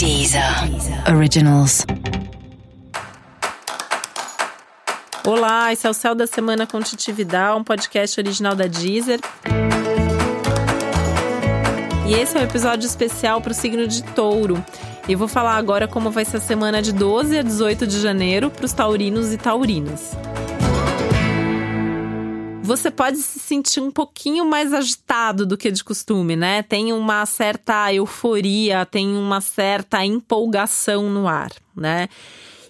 Deezer Originals. Olá, esse é o Céu da Semana com Titi Vidal, um podcast original da Deezer. E esse é um episódio especial para o signo de Touro. E vou falar agora como vai ser a semana de 12 a 18 de janeiro para os taurinos e taurinas você pode se sentir um pouquinho mais agitado do que de costume, né? Tem uma certa euforia, tem uma certa empolgação no ar, né?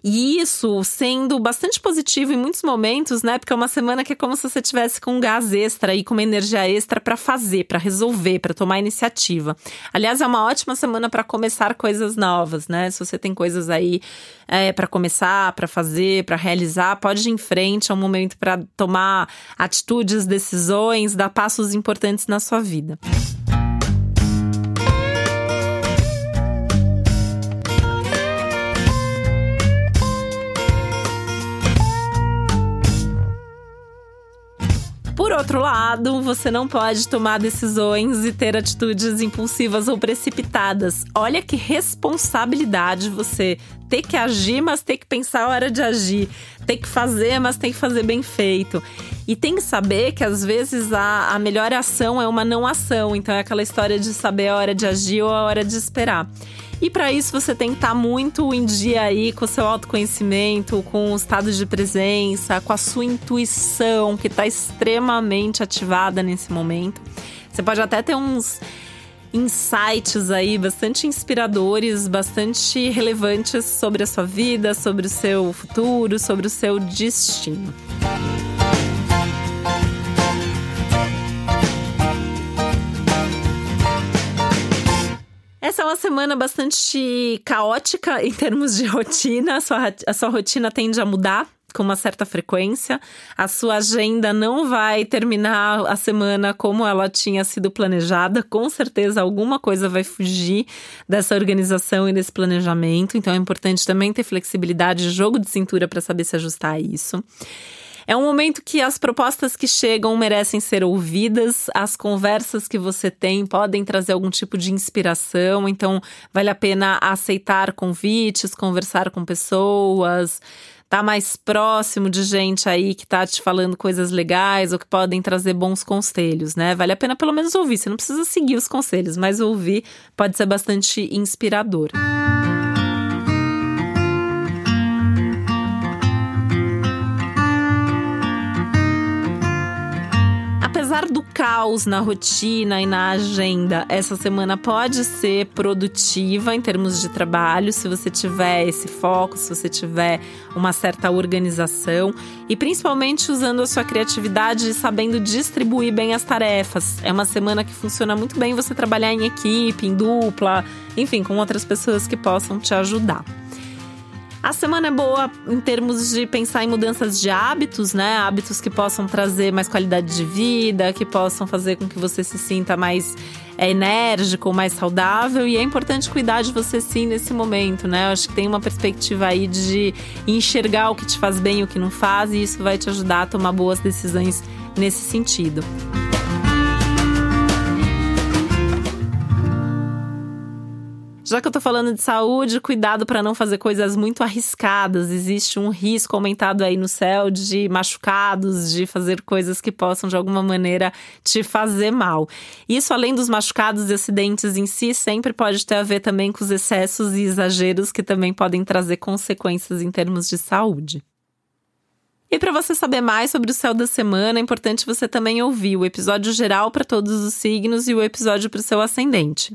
E isso sendo bastante positivo em muitos momentos, né? Porque é uma semana que é como se você tivesse com um gás extra e com uma energia extra para fazer, para resolver, para tomar iniciativa. Aliás, é uma ótima semana para começar coisas novas, né? Se você tem coisas aí é, para começar, para fazer, para realizar, pode ir em frente. É um momento para tomar atitudes, decisões, dar passos importantes na sua vida. Por outro lado, você não pode tomar decisões e ter atitudes impulsivas ou precipitadas. Olha que responsabilidade você ter que agir, mas ter que pensar a hora de agir. Ter que fazer, mas tem que fazer bem feito. E tem que saber que às vezes a, a melhor ação é uma não ação. Então é aquela história de saber a hora de agir ou a hora de esperar. E para isso você tem que estar tá muito em dia aí com o seu autoconhecimento, com o estado de presença, com a sua intuição, que está extremamente ativada nesse momento. Você pode até ter uns insights aí bastante inspiradores, bastante relevantes sobre a sua vida, sobre o seu futuro, sobre o seu destino. Essa é uma semana bastante caótica em termos de rotina. A sua, a sua rotina tende a mudar com uma certa frequência. A sua agenda não vai terminar a semana como ela tinha sido planejada. Com certeza, alguma coisa vai fugir dessa organização e desse planejamento. Então, é importante também ter flexibilidade, jogo de cintura para saber se ajustar a isso. É um momento que as propostas que chegam merecem ser ouvidas, as conversas que você tem podem trazer algum tipo de inspiração, então vale a pena aceitar convites, conversar com pessoas tá mais próximo de gente aí que tá te falando coisas legais ou que podem trazer bons conselhos, né? Vale a pena pelo menos ouvir. Você não precisa seguir os conselhos, mas ouvir pode ser bastante inspirador. apesar caos na rotina e na agenda, essa semana pode ser produtiva em termos de trabalho, se você tiver esse foco, se você tiver uma certa organização e principalmente usando a sua criatividade e sabendo distribuir bem as tarefas. É uma semana que funciona muito bem você trabalhar em equipe, em dupla, enfim, com outras pessoas que possam te ajudar. A semana é boa em termos de pensar em mudanças de hábitos, né? Hábitos que possam trazer mais qualidade de vida, que possam fazer com que você se sinta mais é, enérgico, mais saudável. E é importante cuidar de você sim nesse momento, né? Eu acho que tem uma perspectiva aí de enxergar o que te faz bem e o que não faz, e isso vai te ajudar a tomar boas decisões nesse sentido. Já que eu tô falando de saúde, cuidado para não fazer coisas muito arriscadas. Existe um risco aumentado aí no céu de machucados, de fazer coisas que possam de alguma maneira te fazer mal. Isso, além dos machucados e acidentes em si, sempre pode ter a ver também com os excessos e exageros que também podem trazer consequências em termos de saúde. E para você saber mais sobre o céu da semana, é importante você também ouvir o episódio geral para todos os signos e o episódio para o seu ascendente.